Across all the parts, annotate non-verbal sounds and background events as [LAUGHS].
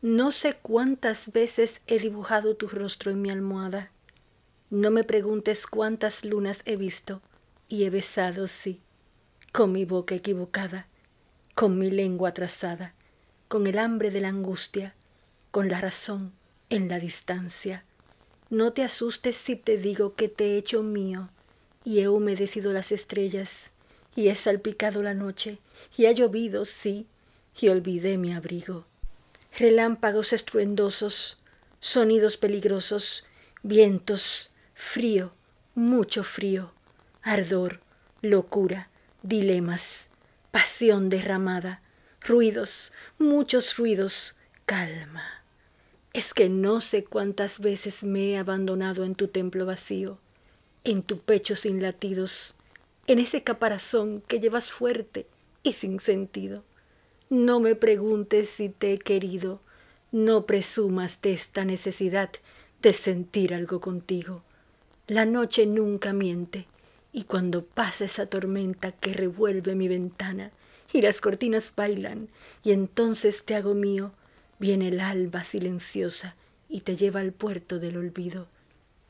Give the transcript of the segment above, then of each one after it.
No sé cuántas veces he dibujado tu rostro en mi almohada. No me preguntes cuántas lunas he visto y he besado, sí, con mi boca equivocada, con mi lengua atrasada, con el hambre de la angustia, con la razón en la distancia. No te asustes si te digo que te he hecho mío y he humedecido las estrellas y he salpicado la noche y ha llovido, sí, y olvidé mi abrigo relámpagos estruendosos, sonidos peligrosos, vientos, frío, mucho frío, ardor, locura, dilemas, pasión derramada, ruidos, muchos ruidos, calma. Es que no sé cuántas veces me he abandonado en tu templo vacío, en tu pecho sin latidos, en ese caparazón que llevas fuerte y sin sentido. No me preguntes si te he querido, no presumas de esta necesidad de sentir algo contigo. La noche nunca miente, y cuando pasa esa tormenta que revuelve mi ventana, y las cortinas bailan, y entonces te hago mío, viene el alba silenciosa y te lleva al puerto del olvido.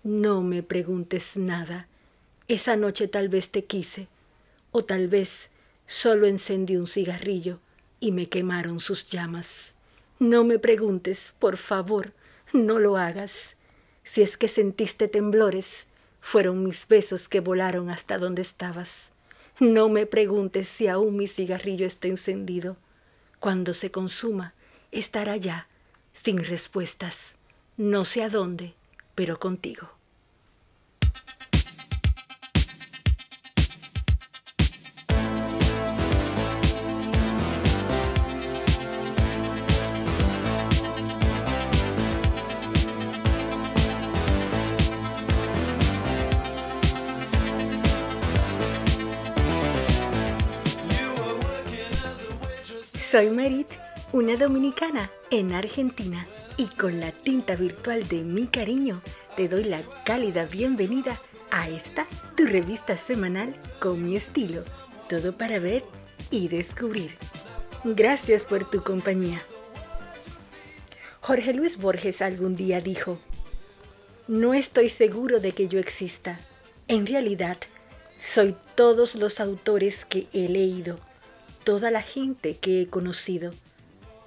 No me preguntes nada. Esa noche tal vez te quise, o tal vez solo encendí un cigarrillo y me quemaron sus llamas. No me preguntes, por favor, no lo hagas. Si es que sentiste temblores, fueron mis besos que volaron hasta donde estabas. No me preguntes si aún mi cigarrillo está encendido. Cuando se consuma, estará ya, sin respuestas, no sé a dónde, pero contigo. Soy Merit, una dominicana en Argentina, y con la tinta virtual de mi cariño te doy la cálida bienvenida a esta, tu revista semanal con mi estilo, todo para ver y descubrir. Gracias por tu compañía. Jorge Luis Borges algún día dijo, no estoy seguro de que yo exista. En realidad, soy todos los autores que he leído toda la gente que he conocido,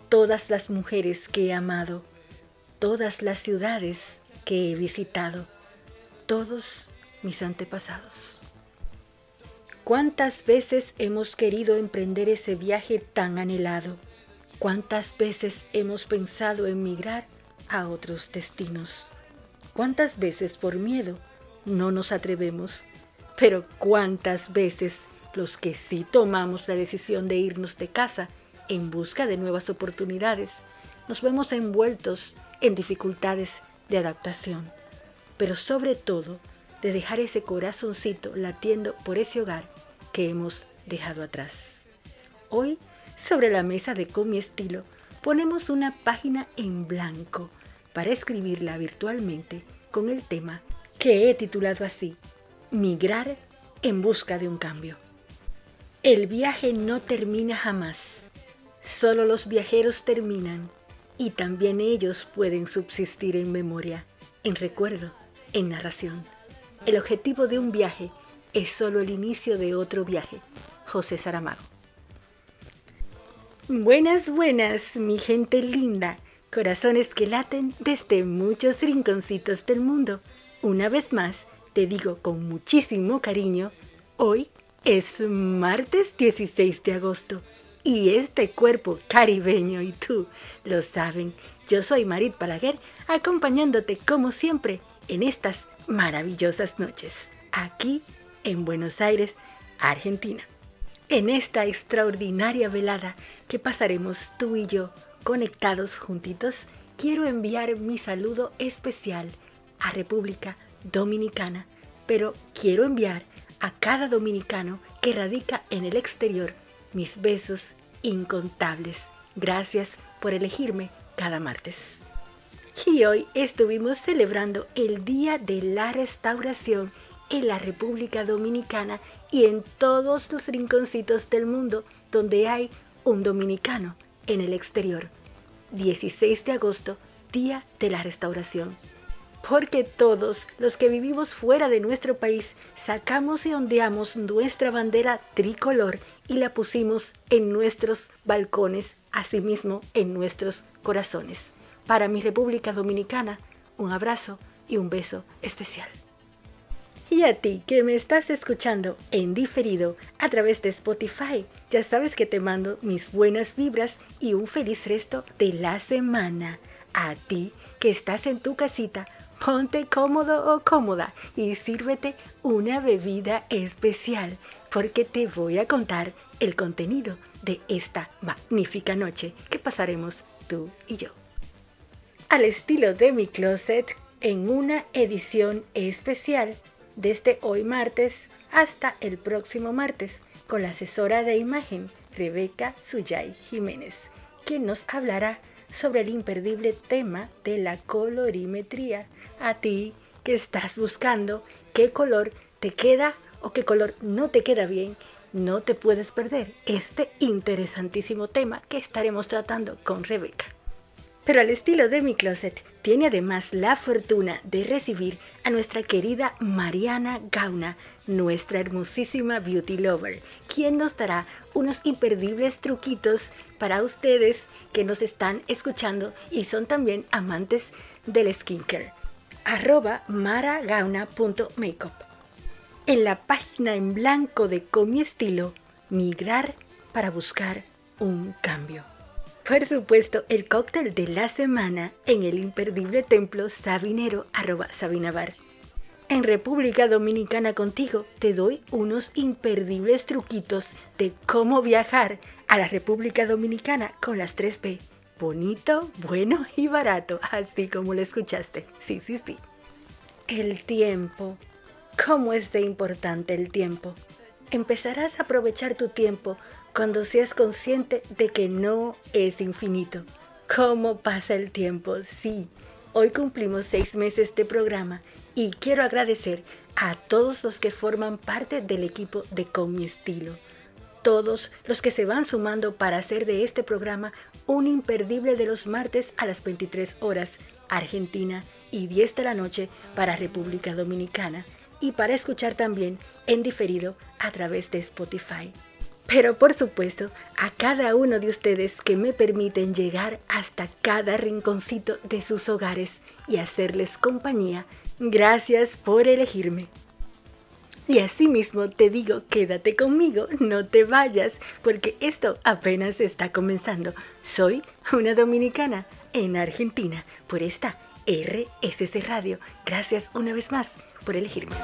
todas las mujeres que he amado, todas las ciudades que he visitado, todos mis antepasados. ¿Cuántas veces hemos querido emprender ese viaje tan anhelado? ¿Cuántas veces hemos pensado en migrar a otros destinos? ¿Cuántas veces por miedo no nos atrevemos? Pero ¿cuántas veces los que sí tomamos la decisión de irnos de casa en busca de nuevas oportunidades, nos vemos envueltos en dificultades de adaptación, pero sobre todo de dejar ese corazoncito latiendo por ese hogar que hemos dejado atrás. Hoy, sobre la mesa de Con estilo, ponemos una página en blanco para escribirla virtualmente con el tema que he titulado así, Migrar en busca de un cambio. El viaje no termina jamás. Solo los viajeros terminan y también ellos pueden subsistir en memoria, en recuerdo, en narración. El objetivo de un viaje es solo el inicio de otro viaje. José Saramago. Buenas, buenas, mi gente linda, corazones que laten desde muchos rinconcitos del mundo. Una vez más, te digo con muchísimo cariño, hoy es martes 16 de agosto y este cuerpo caribeño y tú lo saben. Yo soy Marit Palaguer acompañándote como siempre en estas maravillosas noches aquí en Buenos Aires, Argentina. En esta extraordinaria velada que pasaremos tú y yo conectados juntitos, quiero enviar mi saludo especial a República Dominicana, pero quiero enviar a cada dominicano que radica en el exterior mis besos incontables. Gracias por elegirme cada martes. Y hoy estuvimos celebrando el Día de la Restauración en la República Dominicana y en todos los rinconcitos del mundo donde hay un dominicano en el exterior. 16 de agosto, Día de la Restauración. Porque todos los que vivimos fuera de nuestro país sacamos y ondeamos nuestra bandera tricolor y la pusimos en nuestros balcones, asimismo en nuestros corazones. Para mi República Dominicana, un abrazo y un beso especial. Y a ti que me estás escuchando en diferido a través de Spotify, ya sabes que te mando mis buenas vibras y un feliz resto de la semana. A ti que estás en tu casita, ponte cómodo o cómoda y sírvete una bebida especial porque te voy a contar el contenido de esta magnífica noche que pasaremos tú y yo. Al estilo de mi closet, en una edición especial desde hoy martes hasta el próximo martes con la asesora de imagen Rebeca Suyay Jiménez, quien nos hablará sobre el imperdible tema de la colorimetría. A ti que estás buscando qué color te queda o qué color no te queda bien, no te puedes perder este interesantísimo tema que estaremos tratando con Rebeca. Pero al estilo de mi closet, tiene además la fortuna de recibir a nuestra querida Mariana Gauna, nuestra hermosísima beauty lover, quien nos dará unos imperdibles truquitos para ustedes que nos están escuchando y son también amantes del skincare. Arroba maragauna.makeup. En la página en blanco de Con mi estilo, migrar para buscar un cambio. Por supuesto, el cóctel de la semana en el imperdible templo sabinero sabinabar. En República Dominicana contigo te doy unos imperdibles truquitos de cómo viajar a la República Dominicana con las 3P. Bonito, bueno y barato, así como lo escuchaste. Sí, sí, sí. El tiempo. ¿Cómo es de importante el tiempo? Empezarás a aprovechar tu tiempo cuando seas consciente de que no es infinito. ¿Cómo pasa el tiempo? Sí, hoy cumplimos seis meses de programa y quiero agradecer a todos los que forman parte del equipo de Con mi estilo. Todos los que se van sumando para hacer de este programa un imperdible de los martes a las 23 horas Argentina y 10 de la noche para República Dominicana y para escuchar también en diferido a través de Spotify pero por supuesto a cada uno de ustedes que me permiten llegar hasta cada rinconcito de sus hogares y hacerles compañía. Gracias por elegirme. Y asimismo te digo, quédate conmigo, no te vayas, porque esto apenas está comenzando. Soy una dominicana en Argentina por esta RSC Radio. Gracias una vez más por elegirme.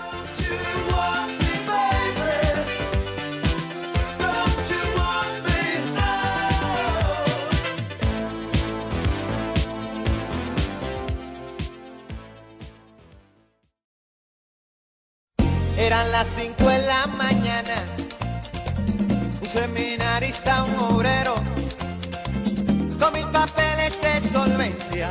Eran las 5 de la mañana, un seminarista, un obrero, con mil papeles de solvencia,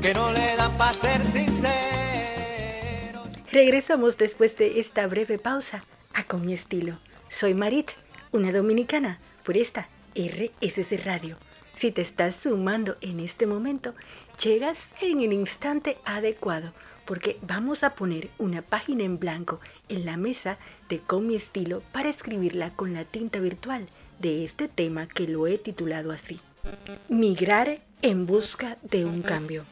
que no le dan para ser sincero. Regresamos después de esta breve pausa a Con mi estilo. Soy Marit, una dominicana, por esta RSC Radio. Si te estás sumando en este momento, llegas en el instante adecuado porque vamos a poner una página en blanco en la mesa de Con mi estilo para escribirla con la tinta virtual de este tema que lo he titulado así. Migrar en busca de un cambio.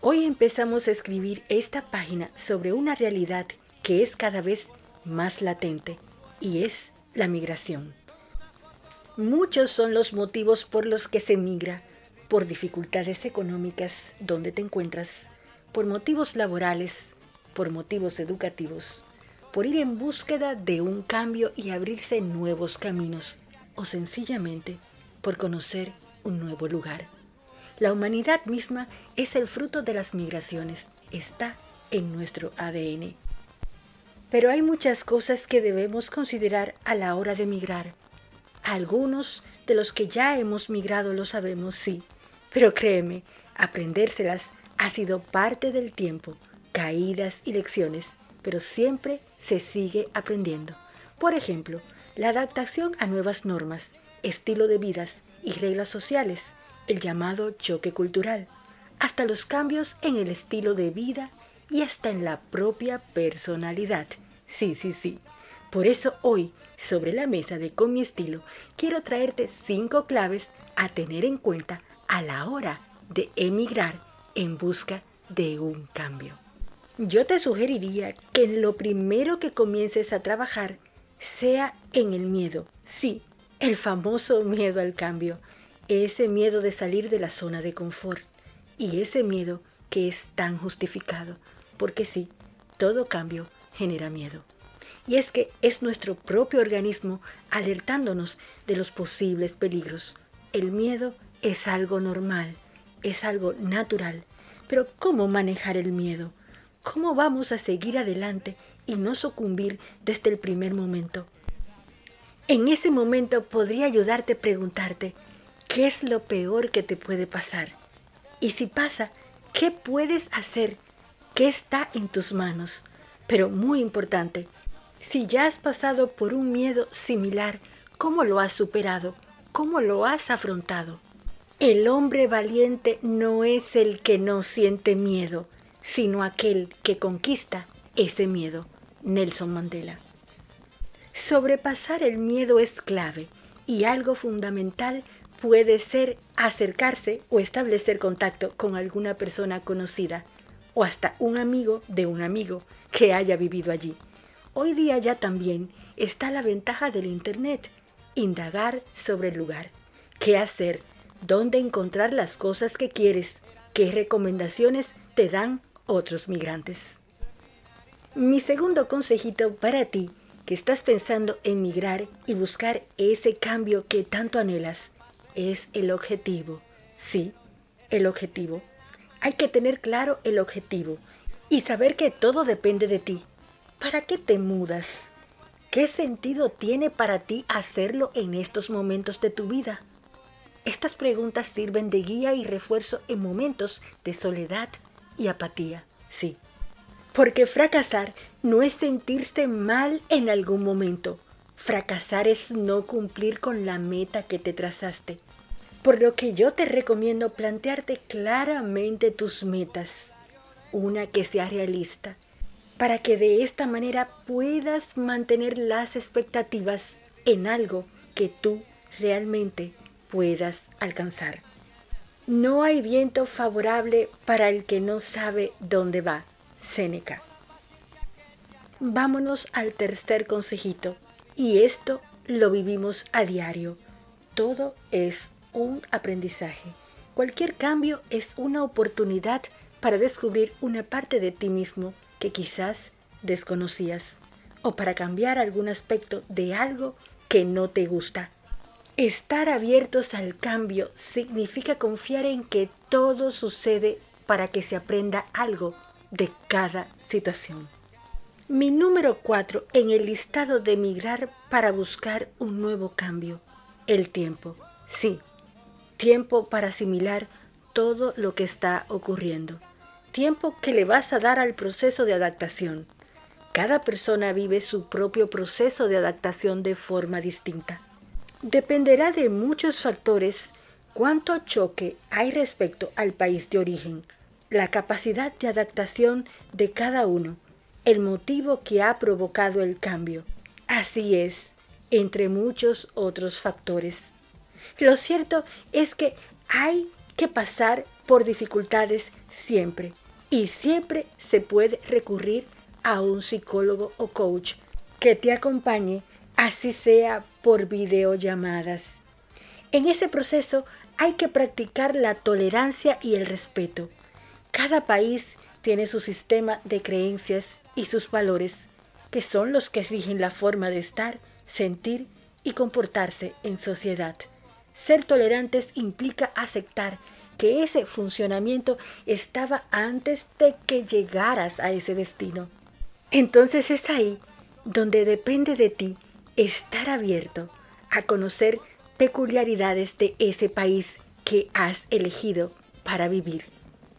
Hoy empezamos a escribir esta página sobre una realidad que es cada vez más latente y es la migración. Muchos son los motivos por los que se migra, por dificultades económicas donde te encuentras, por motivos laborales, por motivos educativos, por ir en búsqueda de un cambio y abrirse nuevos caminos, o sencillamente por conocer un nuevo lugar. La humanidad misma es el fruto de las migraciones, está en nuestro ADN. Pero hay muchas cosas que debemos considerar a la hora de migrar. Algunos de los que ya hemos migrado lo sabemos, sí, pero créeme, aprendérselas ha sido parte del tiempo, caídas y lecciones, pero siempre se sigue aprendiendo. Por ejemplo, la adaptación a nuevas normas, estilo de vidas y reglas sociales, el llamado choque cultural, hasta los cambios en el estilo de vida y hasta en la propia personalidad. Sí, sí, sí. Por eso hoy, sobre la mesa de Con mi estilo, quiero traerte cinco claves a tener en cuenta a la hora de emigrar en busca de un cambio. Yo te sugeriría que lo primero que comiences a trabajar sea en el miedo. Sí, el famoso miedo al cambio. Ese miedo de salir de la zona de confort. Y ese miedo que es tan justificado. Porque sí, todo cambio genera miedo. Y es que es nuestro propio organismo alertándonos de los posibles peligros. El miedo es algo normal, es algo natural. Pero ¿cómo manejar el miedo? ¿Cómo vamos a seguir adelante y no sucumbir desde el primer momento? En ese momento podría ayudarte a preguntarte, ¿qué es lo peor que te puede pasar? Y si pasa, ¿qué puedes hacer? ¿Qué está en tus manos? Pero muy importante, si ya has pasado por un miedo similar, ¿cómo lo has superado? ¿Cómo lo has afrontado? El hombre valiente no es el que no siente miedo, sino aquel que conquista ese miedo. Nelson Mandela. Sobrepasar el miedo es clave y algo fundamental puede ser acercarse o establecer contacto con alguna persona conocida o hasta un amigo de un amigo que haya vivido allí. Hoy día ya también está la ventaja del Internet, indagar sobre el lugar, qué hacer, dónde encontrar las cosas que quieres, qué recomendaciones te dan otros migrantes. Mi segundo consejito para ti que estás pensando en migrar y buscar ese cambio que tanto anhelas es el objetivo. Sí, el objetivo. Hay que tener claro el objetivo y saber que todo depende de ti. ¿Para qué te mudas? ¿Qué sentido tiene para ti hacerlo en estos momentos de tu vida? Estas preguntas sirven de guía y refuerzo en momentos de soledad y apatía, sí. Porque fracasar no es sentirse mal en algún momento. Fracasar es no cumplir con la meta que te trazaste. Por lo que yo te recomiendo plantearte claramente tus metas. Una que sea realista, para que de esta manera puedas mantener las expectativas en algo que tú realmente puedas alcanzar. No hay viento favorable para el que no sabe dónde va. Séneca. Vámonos al tercer consejito. Y esto lo vivimos a diario. Todo es un aprendizaje. Cualquier cambio es una oportunidad para descubrir una parte de ti mismo que quizás desconocías o para cambiar algún aspecto de algo que no te gusta. Estar abiertos al cambio significa confiar en que todo sucede para que se aprenda algo de cada situación. Mi número 4 en el listado de emigrar para buscar un nuevo cambio. El tiempo. Sí, tiempo para asimilar todo lo que está ocurriendo. Tiempo que le vas a dar al proceso de adaptación. Cada persona vive su propio proceso de adaptación de forma distinta. Dependerá de muchos factores cuánto choque hay respecto al país de origen, la capacidad de adaptación de cada uno, el motivo que ha provocado el cambio. Así es, entre muchos otros factores. Lo cierto es que hay que pasar por dificultades siempre y siempre se puede recurrir a un psicólogo o coach que te acompañe así sea por videollamadas. En ese proceso hay que practicar la tolerancia y el respeto. Cada país tiene su sistema de creencias y sus valores, que son los que rigen la forma de estar, sentir y comportarse en sociedad. Ser tolerantes implica aceptar que ese funcionamiento estaba antes de que llegaras a ese destino. Entonces es ahí donde depende de ti estar abierto a conocer peculiaridades de ese país que has elegido para vivir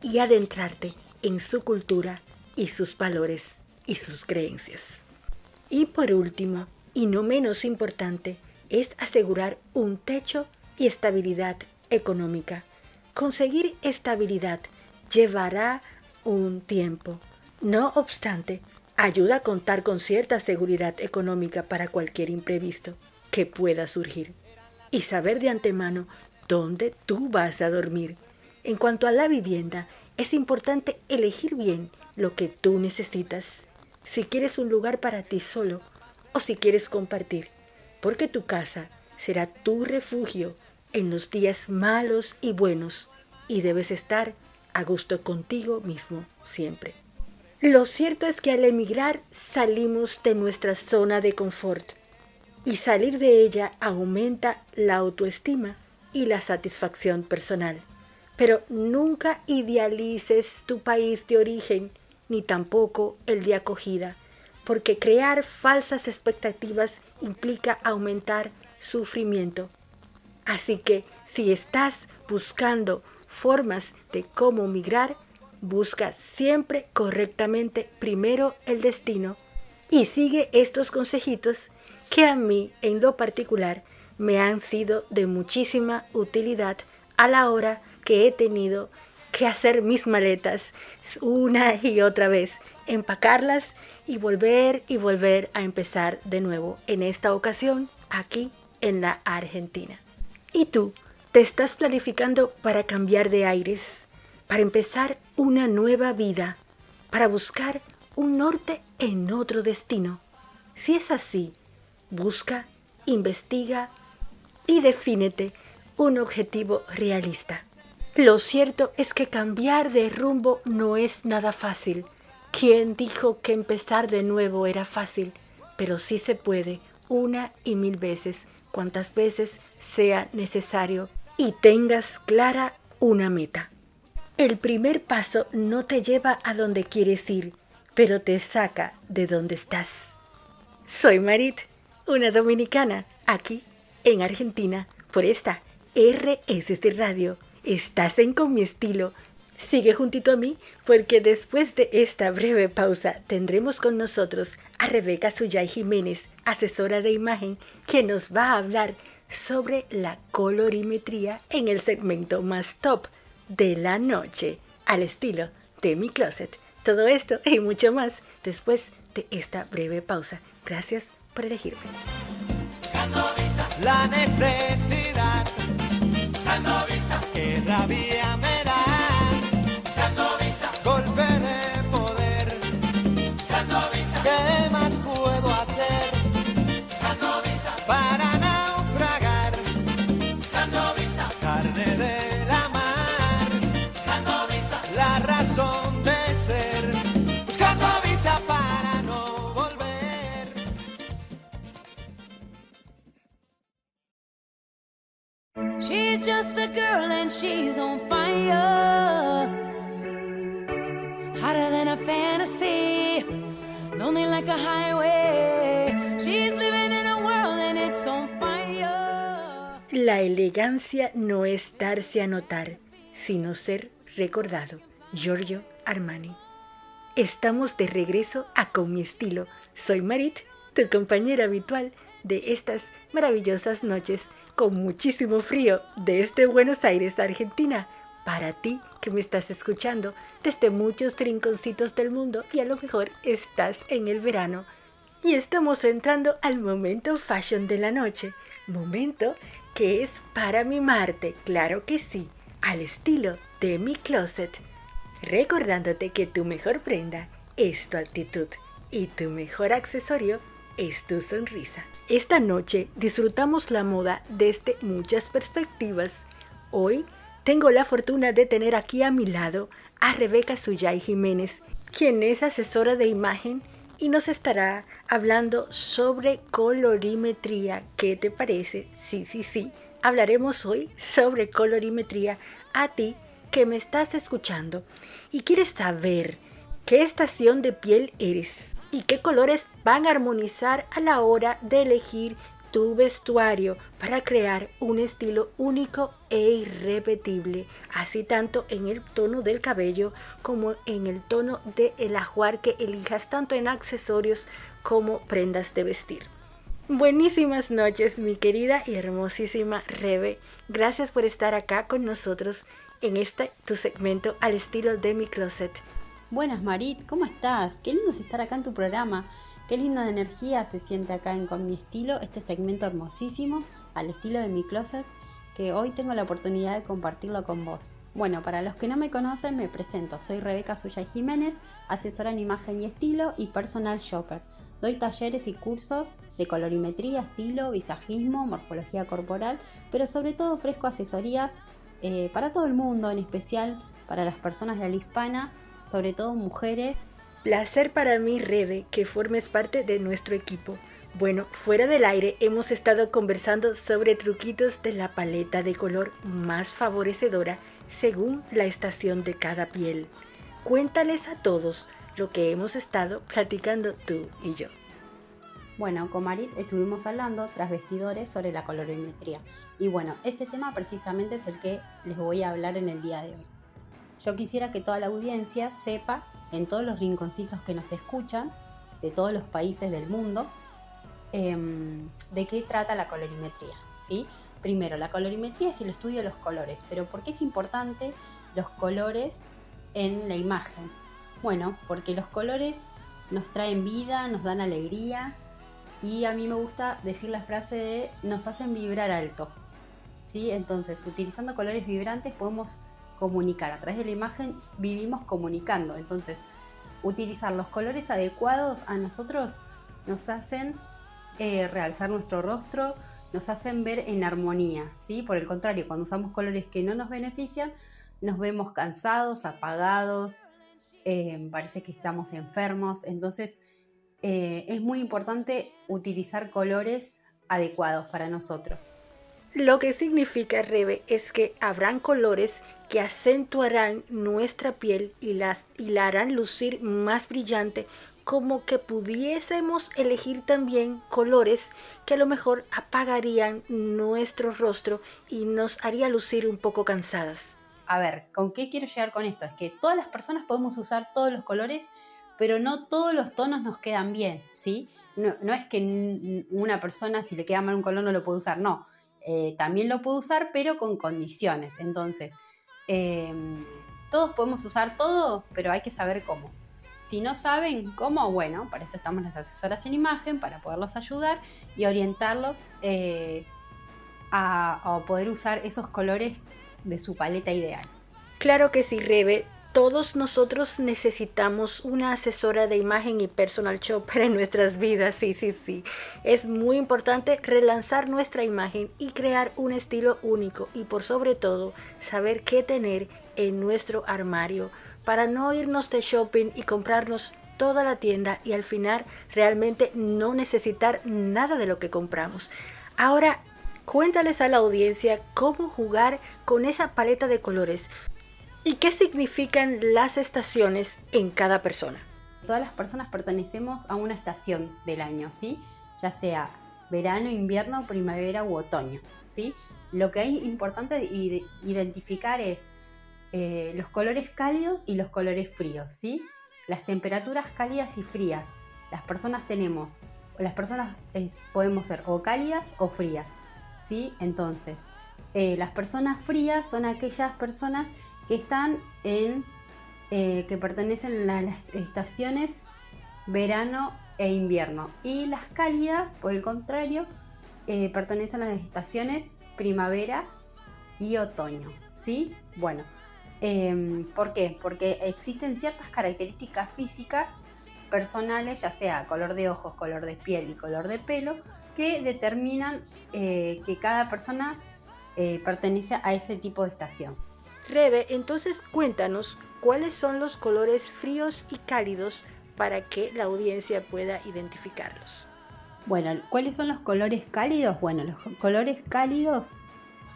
y adentrarte en su cultura y sus valores y sus creencias. Y por último, y no menos importante, es asegurar un techo y estabilidad económica Conseguir estabilidad llevará un tiempo. No obstante, ayuda a contar con cierta seguridad económica para cualquier imprevisto que pueda surgir y saber de antemano dónde tú vas a dormir. En cuanto a la vivienda, es importante elegir bien lo que tú necesitas. Si quieres un lugar para ti solo o si quieres compartir, porque tu casa será tu refugio en los días malos y buenos y debes estar a gusto contigo mismo siempre. Lo cierto es que al emigrar salimos de nuestra zona de confort y salir de ella aumenta la autoestima y la satisfacción personal. Pero nunca idealices tu país de origen ni tampoco el de acogida, porque crear falsas expectativas implica aumentar sufrimiento. Así que si estás buscando formas de cómo migrar, busca siempre correctamente primero el destino y sigue estos consejitos que a mí en lo particular me han sido de muchísima utilidad a la hora que he tenido que hacer mis maletas una y otra vez, empacarlas y volver y volver a empezar de nuevo, en esta ocasión aquí en la Argentina. ¿Y tú? ¿Te estás planificando para cambiar de aires, para empezar una nueva vida, para buscar un norte en otro destino? Si es así, busca, investiga y defínete un objetivo realista. Lo cierto es que cambiar de rumbo no es nada fácil. ¿Quién dijo que empezar de nuevo era fácil? Pero sí se puede, una y mil veces, cuantas veces sea necesario, y tengas clara una meta. El primer paso no te lleva a donde quieres ir, pero te saca de donde estás. Soy Marit, una dominicana, aquí en Argentina, por esta RSC Radio Estás en con mi estilo. Sigue juntito a mí porque después de esta breve pausa tendremos con nosotros a Rebeca Suyay Jiménez, asesora de imagen, que nos va a hablar sobre la colorimetría en el segmento más top de la noche, al estilo de mi closet. Todo esto y mucho más después de esta breve pausa. Gracias por elegirme. No es darse a notar, sino ser recordado. Giorgio Armani. Estamos de regreso a Con mi estilo. Soy Marit, tu compañera habitual de estas maravillosas noches con muchísimo frío desde Buenos Aires, Argentina. Para ti que me estás escuchando desde muchos rinconcitos del mundo y a lo mejor estás en el verano. Y estamos entrando al momento fashion de la noche. Momento que es para mimarte, claro que sí, al estilo de mi closet. Recordándote que tu mejor prenda es tu actitud y tu mejor accesorio es tu sonrisa. Esta noche disfrutamos la moda desde muchas perspectivas. Hoy tengo la fortuna de tener aquí a mi lado a Rebeca Suyay Jiménez, quien es asesora de imagen y nos estará hablando sobre colorimetría. ¿Qué te parece? Sí, sí, sí. Hablaremos hoy sobre colorimetría a ti que me estás escuchando y quieres saber qué estación de piel eres y qué colores van a armonizar a la hora de elegir tu vestuario para crear un estilo único e irrepetible, así tanto en el tono del cabello como en el tono del ajuar que elijas tanto en accesorios como prendas de vestir. Buenísimas noches, mi querida y hermosísima Rebe. Gracias por estar acá con nosotros en este tu segmento al estilo de mi closet. Buenas Marit, ¿cómo estás? Qué lindo es estar acá en tu programa. Qué linda energía se siente acá en Con mi estilo, este segmento hermosísimo al estilo de mi closet que hoy tengo la oportunidad de compartirlo con vos. Bueno, para los que no me conocen, me presento. Soy Rebeca Suya Jiménez, asesora en imagen y estilo y personal shopper. Doy talleres y cursos de colorimetría, estilo, visajismo, morfología corporal, pero sobre todo ofrezco asesorías eh, para todo el mundo, en especial para las personas de la hispana, sobre todo mujeres. Placer para mí, Rebe, que formes parte de nuestro equipo. Bueno, fuera del aire hemos estado conversando sobre truquitos de la paleta de color más favorecedora según la estación de cada piel. Cuéntales a todos lo que hemos estado platicando tú y yo. Bueno, con Marit estuvimos hablando tras vestidores sobre la colorimetría. Y bueno, ese tema precisamente es el que les voy a hablar en el día de hoy. Yo quisiera que toda la audiencia sepa, en todos los rinconcitos que nos escuchan, de todos los países del mundo, em, de qué trata la colorimetría. ¿sí? Primero, la colorimetría es el estudio de los colores, pero ¿por qué es importante los colores en la imagen? Bueno, porque los colores nos traen vida, nos dan alegría y a mí me gusta decir la frase de nos hacen vibrar alto. ¿Sí? Entonces, utilizando colores vibrantes podemos comunicar. A través de la imagen vivimos comunicando. Entonces, utilizar los colores adecuados a nosotros nos hacen eh, realzar nuestro rostro, nos hacen ver en armonía. ¿sí? Por el contrario, cuando usamos colores que no nos benefician, nos vemos cansados, apagados, eh, parece que estamos enfermos, entonces eh, es muy importante utilizar colores adecuados para nosotros. Lo que significa, Rebe, es que habrán colores que acentuarán nuestra piel y, las, y la harán lucir más brillante, como que pudiésemos elegir también colores que a lo mejor apagarían nuestro rostro y nos haría lucir un poco cansadas a ver, ¿con qué quiero llegar con esto? Es que todas las personas podemos usar todos los colores, pero no todos los tonos nos quedan bien, ¿sí? No, es que una persona si le queda mal un color no lo puede usar, no. Eh, también lo puede usar, pero con condiciones. Entonces, em, todos podemos usar todo, pero hay que saber cómo. Si no saben cómo, bueno, para eso estamos las asesoras en imagen, para poderlos ayudar y orientarlos eh, a, a poder usar esos colores de su paleta ideal. Claro que sí, Rebe. Todos nosotros necesitamos una asesora de imagen y personal shopper [LAUGHS] en nuestras vidas, sí, sí, sí. Es muy importante relanzar nuestra imagen y crear un estilo único y por sobre todo saber qué tener en nuestro armario para no irnos de shopping y comprarnos toda la tienda y al final realmente no necesitar nada de lo que compramos. Ahora Cuéntales a la audiencia cómo jugar con esa paleta de colores y qué significan las estaciones en cada persona. Todas las personas pertenecemos a una estación del año, ¿sí? Ya sea verano, invierno, primavera u otoño, ¿sí? Lo que hay importante identificar es eh, los colores cálidos y los colores fríos, ¿sí? Las temperaturas cálidas y frías. Las personas tenemos, las personas eh, podemos ser o cálidas o frías. ¿sí? Entonces, eh, las personas frías son aquellas personas que están en, eh, que pertenecen a las estaciones verano e invierno. Y las cálidas, por el contrario, eh, pertenecen a las estaciones primavera y otoño, ¿sí? Bueno, em, ¿por qué? Porque existen ciertas características físicas personales, ya sea color de ojos, color de piel y color de pelo, que determinan eh, que cada persona pertenece a ese tipo de estación. Rebe, entonces cuéntanos cuáles son los colores fríos y cálidos para que la audiencia pueda identificarlos. Bueno, ¿cuáles son los colores cálidos? Bueno, los colores cálidos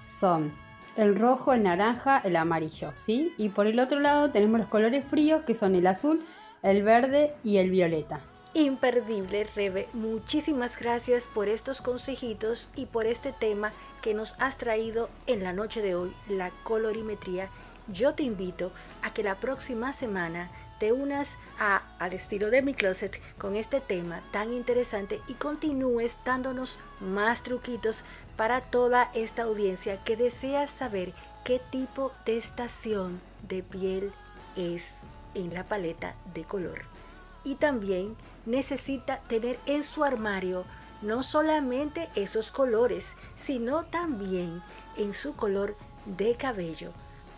son el rojo, el naranja, el amarillo, ¿sí? Y por el otro lado tenemos los colores fríos que son el azul, el verde y el violeta imperdible, Rebe. Muchísimas gracias por estos consejitos y por este tema que nos has traído en la noche de hoy, la colorimetría. Yo te invito a que la próxima semana te unas al estilo de mi closet con este tema tan interesante y continúes dándonos más truquitos para toda esta audiencia que desea saber qué tipo de estación de piel es en la paleta de color. Y también necesita tener en su armario no solamente esos colores, sino también en su color de cabello.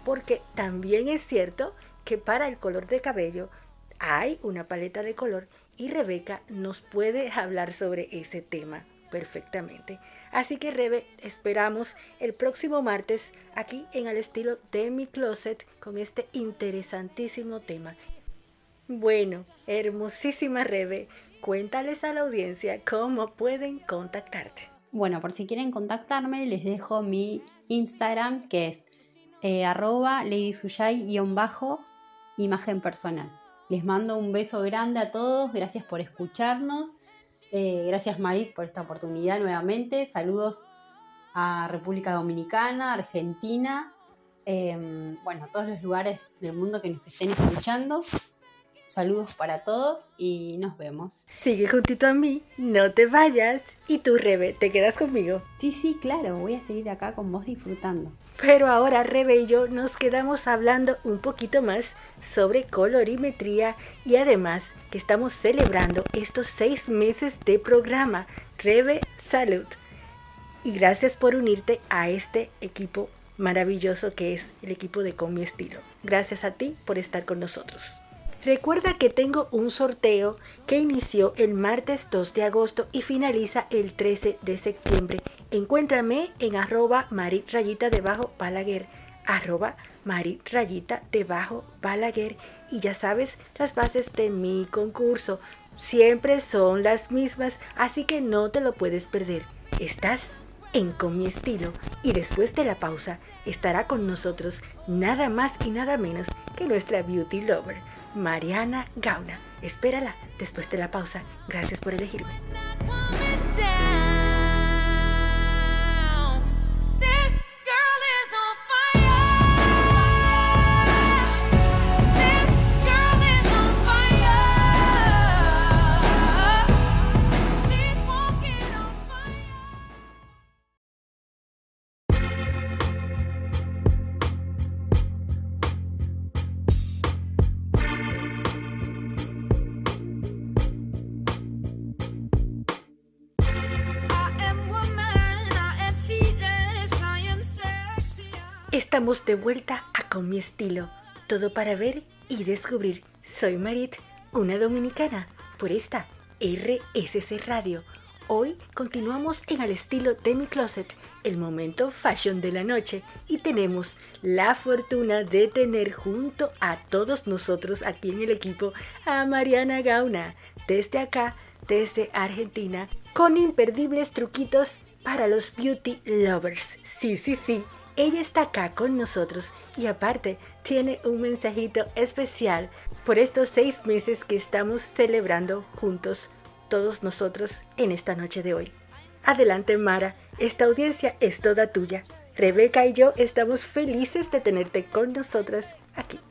Porque también es cierto que para el color de cabello hay una paleta de color y Rebeca nos puede hablar sobre ese tema perfectamente. Así que Rebe, esperamos el próximo martes aquí en el estilo de mi closet con este interesantísimo tema. Bueno, hermosísima Rebe, cuéntales a la audiencia cómo pueden contactarte. Bueno, por si quieren contactarme, les dejo mi Instagram que es eh, arroba bajo imagen personal. Les mando un beso grande a todos, gracias por escucharnos, eh, gracias Marit por esta oportunidad nuevamente, saludos a República Dominicana, Argentina, em, bueno, a todos los lugares del mundo que nos estén escuchando. Saludos para todos y nos vemos. Sigue juntito a mí, no te vayas. Y tú, Rebe, ¿te quedas conmigo? Sí, sí, claro, voy a seguir acá con vos disfrutando. Pero ahora Rebe y yo nos quedamos hablando un poquito más sobre colorimetría y además que estamos celebrando estos seis meses de programa. Rebe, salud. Y gracias por unirte a este equipo maravilloso que es el equipo de Con mi estilo. Gracias a ti por estar con nosotros. Recuerda que tengo un sorteo que inició el martes 2 de agosto y finaliza el 13 de septiembre. Encuéntrame en arroba marit rayita debajo balaguer, arroba marit rayita debajo balaguer y ya sabes las bases de mi concurso. Siempre son las mismas, así que no te lo puedes perder. Estás en Con mi estilo y después de la pausa estará con nosotros nada más y nada menos que nuestra beauty lover Mariana Gauna. Espérala después de la pausa. Gracias por elegirme. Estamos de vuelta a Con mi estilo. Todo para ver y descubrir. Soy Marit, una dominicana, por esta RSC Radio. Hoy continuamos en el estilo de mi closet, el momento fashion de la noche, y tenemos la fortuna de tener junto a todos nosotros aquí en el equipo a Mariana Gauna, desde acá, desde Argentina, con imperdibles truquitos para los beauty lovers. Sí, sí, sí ella está acá con nosotros y aparte tiene un mensajito especial por estos seis meses que estamos celebrando juntos todos nosotros en esta noche de hoy. Adelante Mara, esta audiencia es toda tuya. Rebeca y yo estamos felices de tenerte con nosotras aquí.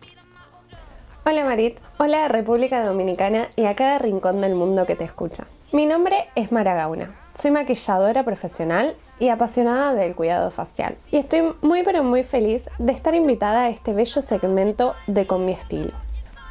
Hola Marit, hola República Dominicana y a cada rincón del mundo que te escucha. Mi nombre es Mara Gauna. Soy maquilladora profesional y apasionada del cuidado facial. Y estoy muy pero muy feliz de estar invitada a este bello segmento de Con mi estilo.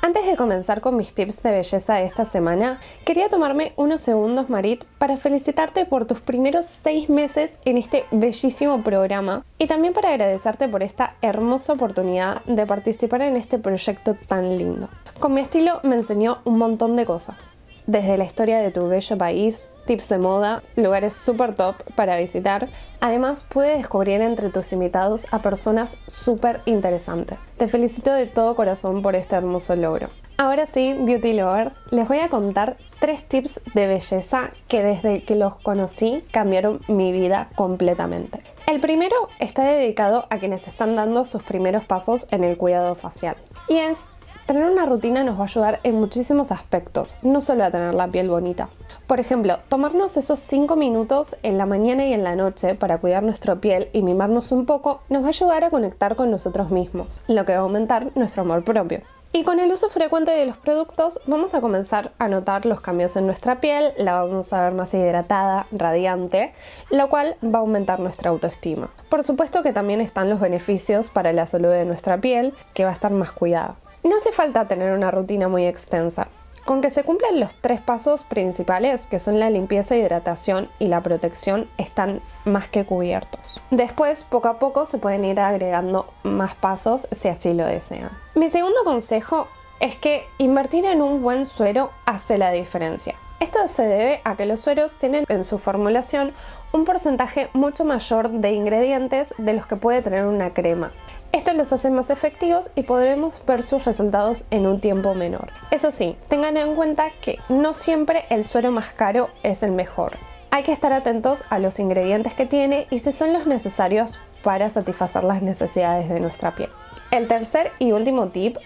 Antes de comenzar con mis tips de belleza de esta semana, quería tomarme unos segundos, Marit, para felicitarte por tus primeros seis meses en este bellísimo programa y también para agradecerte por esta hermosa oportunidad de participar en este proyecto tan lindo. Con mi estilo me enseñó un montón de cosas desde la historia de tu bello país, tips de moda, lugares super top para visitar. Además, pude descubrir entre tus invitados a personas súper interesantes. Te felicito de todo corazón por este hermoso logro. Ahora sí, Beauty Lovers, les voy a contar tres tips de belleza que desde que los conocí cambiaron mi vida completamente. El primero está dedicado a quienes están dando sus primeros pasos en el cuidado facial y es Tener una rutina nos va a ayudar en muchísimos aspectos, no solo a tener la piel bonita. Por ejemplo, tomarnos esos 5 minutos en la mañana y en la noche para cuidar nuestra piel y mimarnos un poco nos va a ayudar a conectar con nosotros mismos, lo que va a aumentar nuestro amor propio. Y con el uso frecuente de los productos vamos a comenzar a notar los cambios en nuestra piel, la vamos a ver más hidratada, radiante, lo cual va a aumentar nuestra autoestima. Por supuesto que también están los beneficios para la salud de nuestra piel, que va a estar más cuidada. No hace falta tener una rutina muy extensa. Con que se cumplan los tres pasos principales, que son la limpieza, hidratación y la protección, están más que cubiertos. Después, poco a poco, se pueden ir agregando más pasos si así lo desean. Mi segundo consejo es que invertir en un buen suero hace la diferencia. Esto se debe a que los sueros tienen en su formulación un porcentaje mucho mayor de ingredientes de los que puede tener una crema. Esto los hace más efectivos y podremos ver sus resultados en un tiempo menor. Eso sí, tengan en cuenta que no siempre el suero más caro es el mejor. Hay que estar atentos a los ingredientes que tiene y si son los necesarios para satisfacer las necesidades de nuestra piel. El tercer y último tip,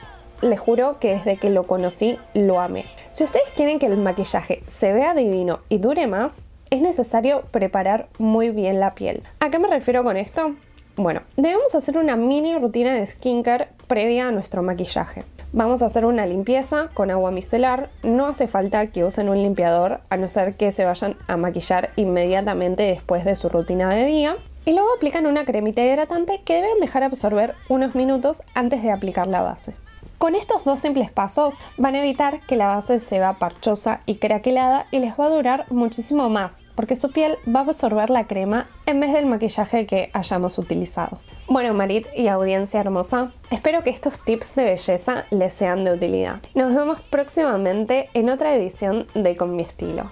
les juro que desde que lo conocí lo amé. Si ustedes quieren que el maquillaje se vea divino y dure más, es necesario preparar muy bien la piel. ¿A qué me refiero con esto? Bueno, debemos hacer una mini rutina de skincare previa a nuestro maquillaje. Vamos a hacer una limpieza con agua micelar. No hace falta que usen un limpiador a no ser que se vayan a maquillar inmediatamente después de su rutina de día. Y luego aplican una cremita hidratante que deben dejar absorber unos minutos antes de aplicar la base. Con estos dos simples pasos van a evitar que la base se vea parchosa y craquelada y les va a durar muchísimo más porque su piel va a absorber la crema en vez del maquillaje que hayamos utilizado. Bueno Marit y audiencia hermosa, espero que estos tips de belleza les sean de utilidad. Nos vemos próximamente en otra edición de Con mi estilo.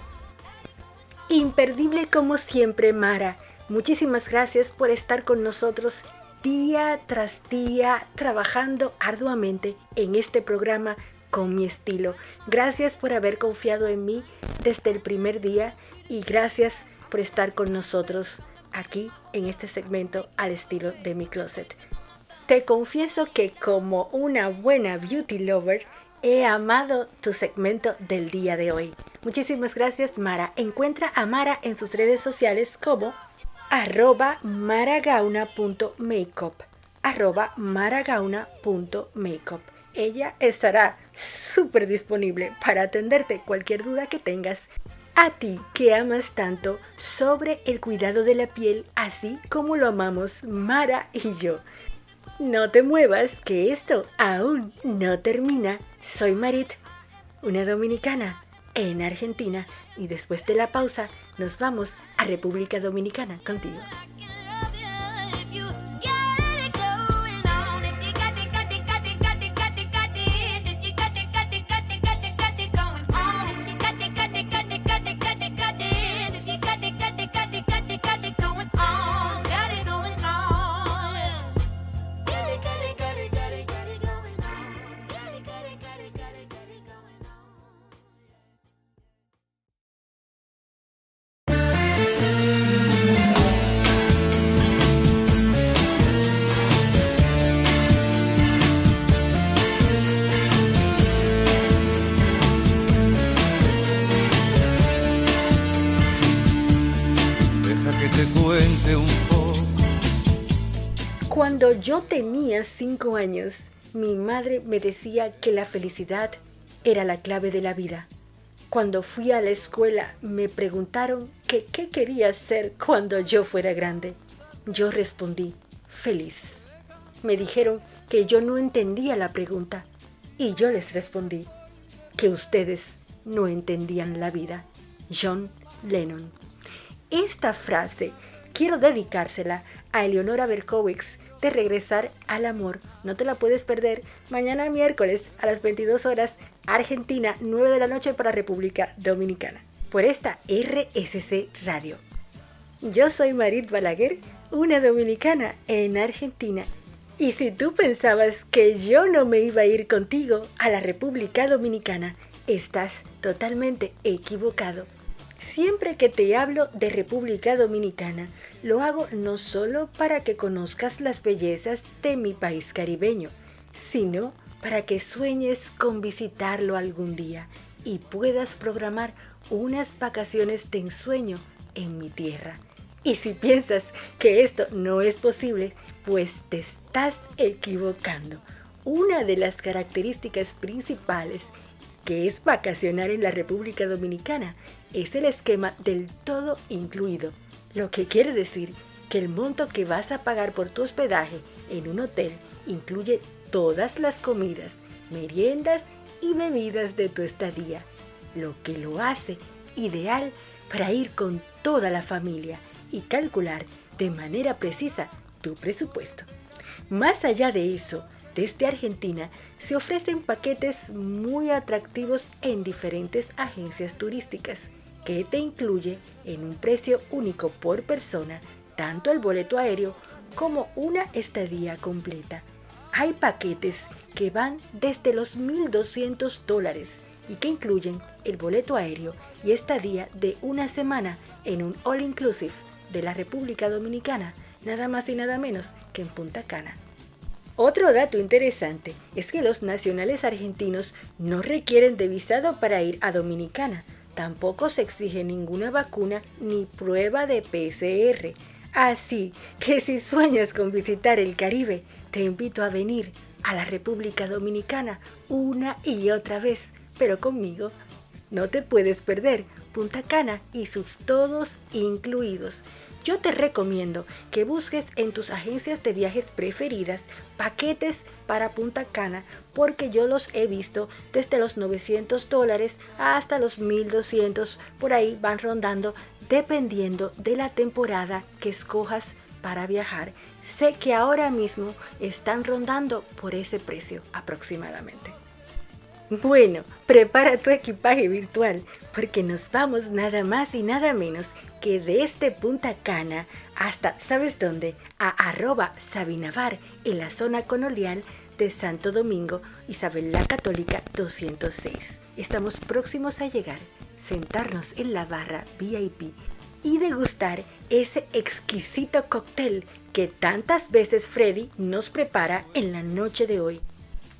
Imperdible como siempre Mara. Muchísimas gracias por estar con nosotros día tras día trabajando arduamente en este programa con mi estilo. Gracias por haber confiado en mí desde el primer día y gracias por estar con nosotros aquí en este segmento al estilo de mi closet. Te confieso que como una buena beauty lover he amado tu segmento del día de hoy. Muchísimas gracias Mara. Encuentra a Mara en sus redes sociales como arroba maragauna.makeup arroba maragauna.makeup ella estará súper disponible para atenderte cualquier duda que tengas. A ti que amas tanto sobre el cuidado de la piel así como lo amamos Mara y yo. No te muevas que esto aún no termina. Soy Marit una dominicana en Argentina y después de la pausa nos vamos a República Dominicana contigo. Yo tenía cinco años, mi madre me decía que la felicidad era la clave de la vida. Cuando fui a la escuela me preguntaron qué quería ser cuando yo fuera grande. Yo respondí, feliz. Me dijeron que yo no entendía la pregunta y yo les respondí que ustedes no entendían la vida. John Lennon. Esta frase quiero dedicársela a Eleonora Berkowitz de Regresar al Amor. No te la puedes perder mañana miércoles a las 22 horas, Argentina, 9 de la noche para República Dominicana, por esta RSC Radio. Yo soy Marit Balaguer, una dominicana en Argentina. Y si tú pensabas que yo no me iba a ir contigo a la República Dominicana, estás totalmente equivocado. Siempre que te hablo de República Dominicana, lo hago no solo para que conozcas las bellezas de mi país caribeño, sino para que sueñes con visitarlo algún día y puedas programar unas vacaciones de ensueño en mi tierra. Y si piensas que esto no es posible, pues te estás equivocando. una de las características principales que es vacacionar en la República Dominicana es el esquema del todo incluido, lo que quiere decir que el monto que vas a pagar por tu hospedaje en un hotel incluye todas las comidas, meriendas y bebidas de tu estadía, lo que lo hace ideal para ir con toda la familia y calcular de manera precisa tu presupuesto. Más allá de eso, desde Argentina se ofrecen paquetes muy atractivos en diferentes agencias turísticas que te incluye en un precio único por persona tanto el boleto aéreo como una estadía completa. Hay paquetes que van desde los 1.200 dólares y que incluyen el boleto aéreo y estadía de una semana en un all inclusive de la República Dominicana, nada más y nada menos que en Punta Cana. Otro dato interesante es que los nacionales argentinos no requieren de visado para ir a Dominicana, tampoco se exige ninguna vacuna ni prueba de PCR. Así que si sueñas con visitar el Caribe, te invito a venir a la República Dominicana una y otra vez, pero conmigo no te puedes perder Punta Cana y sus todos incluidos. Yo te recomiendo que busques en tus agencias de viajes preferidas paquetes para Punta Cana porque yo los he visto desde los 900 dólares hasta los 1200 por ahí van rondando dependiendo de la temporada que escojas para viajar. Sé que ahora mismo están rondando por ese precio aproximadamente. Bueno, prepara tu equipaje virtual porque nos vamos nada más y nada menos que de este Punta Cana hasta, ¿sabes dónde? A arroba Sabinavar en la zona colonial de Santo Domingo, Isabel la Católica 206. Estamos próximos a llegar, sentarnos en la barra VIP y degustar ese exquisito cóctel que tantas veces Freddy nos prepara en la noche de hoy.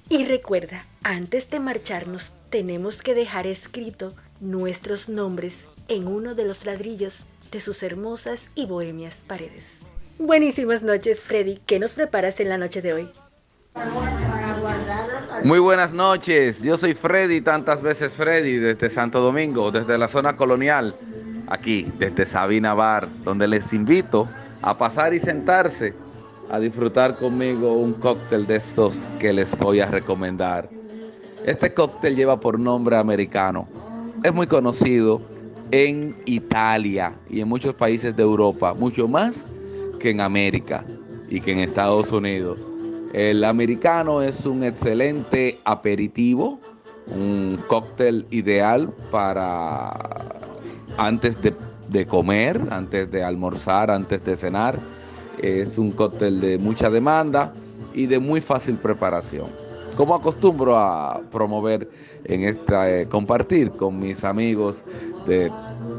Y recuerda, antes de marcharnos tenemos que dejar escrito nuestros nombres en uno de los ladrillos de sus hermosas y bohemias paredes. Buenísimas noches, Freddy. ¿Qué nos preparas en la noche de hoy? Muy buenas noches. Yo soy Freddy, tantas veces Freddy, desde Santo Domingo, desde la zona colonial, aquí, desde Sabina Bar, donde les invito a pasar y sentarse a disfrutar conmigo un cóctel de estos que les voy a recomendar. Este cóctel lleva por nombre americano. Es muy conocido en Italia y en muchos países de Europa, mucho más que en América y que en Estados Unidos. El americano es un excelente aperitivo, un cóctel ideal para antes de, de comer, antes de almorzar, antes de cenar es un cóctel de mucha demanda y de muy fácil preparación. Como acostumbro a promover en esta, eh, compartir con mis amigos de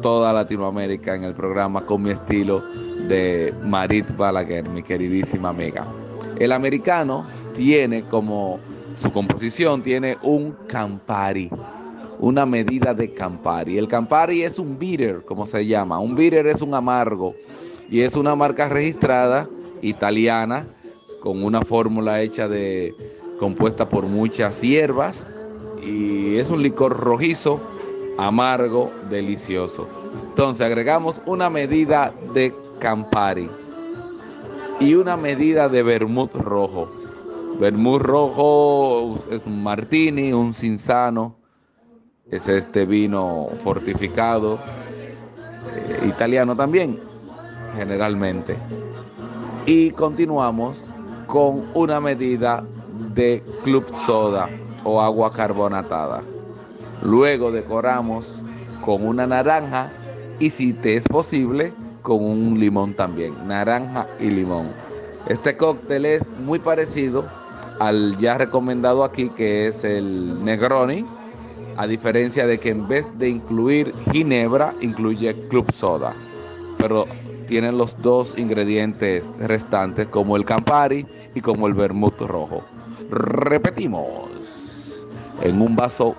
toda Latinoamérica en el programa con mi estilo de Marit Balaguer, mi queridísima amiga. El americano tiene como su composición, tiene un Campari, una medida de Campari. El Campari es un bitter, como se llama. Un bitter es un amargo y es una marca registrada italiana con una fórmula hecha de compuesta por muchas hierbas y es un licor rojizo, amargo, delicioso. Entonces agregamos una medida de Campari y una medida de vermut rojo. Vermut rojo es un martini, un cinzano, es este vino fortificado, eh, italiano también generalmente. Y continuamos con una medida de club soda o agua carbonatada. Luego decoramos con una naranja y si te es posible con un limón también, naranja y limón. Este cóctel es muy parecido al ya recomendado aquí que es el Negroni, a diferencia de que en vez de incluir ginebra incluye club soda. Pero tienen los dos ingredientes restantes como el Campari y como el vermut rojo. Repetimos, en un vaso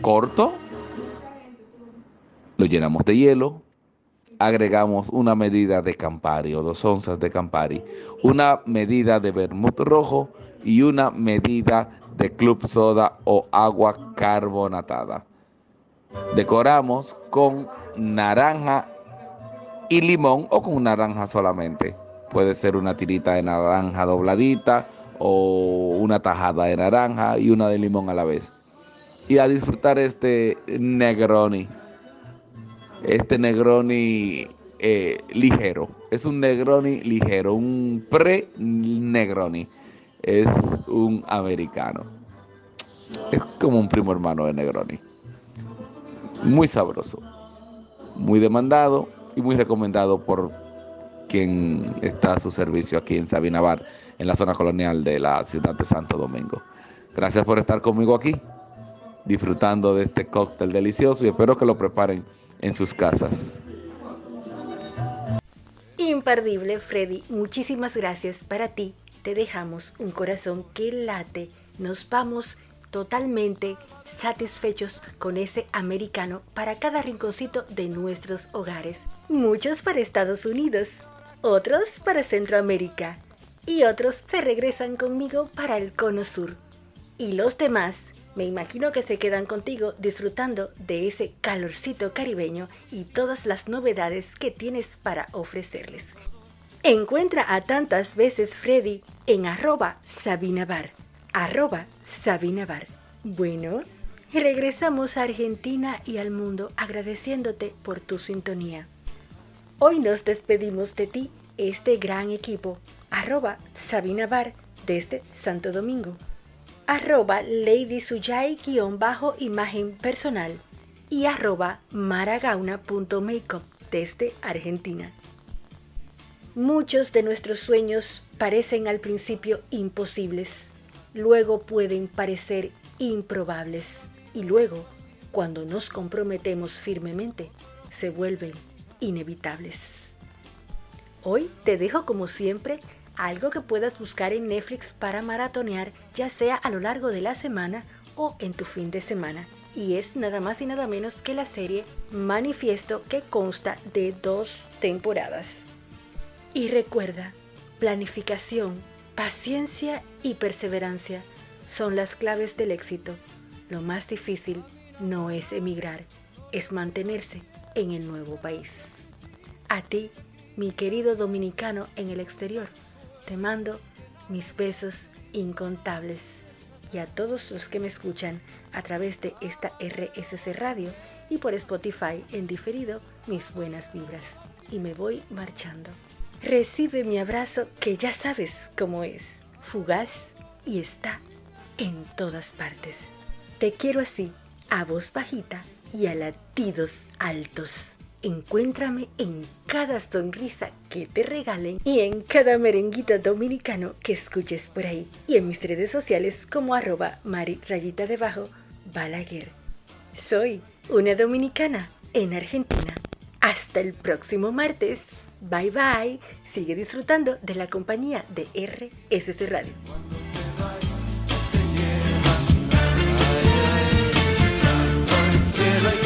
corto lo llenamos de hielo agregamos una medida de Campari o dos onzas de Campari, una medida de vermut rojo y una medida de club soda o agua carbonatada. Decoramos con naranja y limón o con naranja solamente. Puede ser una tirita de naranja dobladita o una tajada de naranja y una de limón a la vez. Y a disfrutar este Negroni. Este Negroni eh, ligero. Es un Negroni ligero, un pre-Negroni. Es un americano. Es como un primo hermano de Negroni. Muy sabroso, muy demandado y muy recomendado por quien está a su servicio aquí en Sabina Bar, en la zona colonial de la ciudad de Santo Domingo. Gracias por estar conmigo aquí, disfrutando de este cóctel delicioso y espero que lo preparen en sus casas. Imperdible, Freddy. Muchísimas gracias para ti. Te dejamos un corazón que late. Nos vamos totalmente satisfechos con ese americano para cada rinconcito de nuestros hogares. Muchos para Estados Unidos, otros para Centroamérica y otros se regresan conmigo para el Cono Sur. Y los demás, me imagino que se quedan contigo disfrutando de ese calorcito caribeño y todas las novedades que tienes para ofrecerles. Encuentra a tantas veces Freddy en arroba sabinabar arroba Sabina Bar. Bueno, regresamos a Argentina y al mundo agradeciéndote por tu sintonía. Hoy nos despedimos de ti, este gran equipo, arroba Sabina Bar desde Santo Domingo, arroba Lady bajo imagen personal. Y arroba maragauna.makeup desde Argentina. Muchos de nuestros sueños parecen al principio imposibles. Luego pueden parecer improbables. Y luego, cuando nos comprometemos firmemente, se vuelven inevitables. Hoy te dejo como siempre algo que puedas buscar en Netflix para maratonear, ya sea a lo largo de la semana o en tu fin de semana. Y es nada más y nada menos que la serie Manifiesto que consta de dos temporadas. Y recuerda, planificación Paciencia y perseverancia son las claves del éxito. Lo más difícil no es emigrar, es mantenerse en el nuevo país. A ti, mi querido dominicano en el exterior, te mando mis besos incontables y a todos los que me escuchan a través de esta RSC Radio y por Spotify en diferido mis buenas vibras. Y me voy marchando. Recibe mi abrazo que ya sabes cómo es, fugaz y está en todas partes. Te quiero así, a voz bajita y a latidos altos. Encuéntrame en cada sonrisa que te regalen y en cada merenguito dominicano que escuches por ahí. Y en mis redes sociales como arroba mari rayita debajo Balaguer. Soy una dominicana en Argentina. Hasta el próximo martes. Bye bye. Sigue disfrutando de la compañía de RSC Radio. Cuando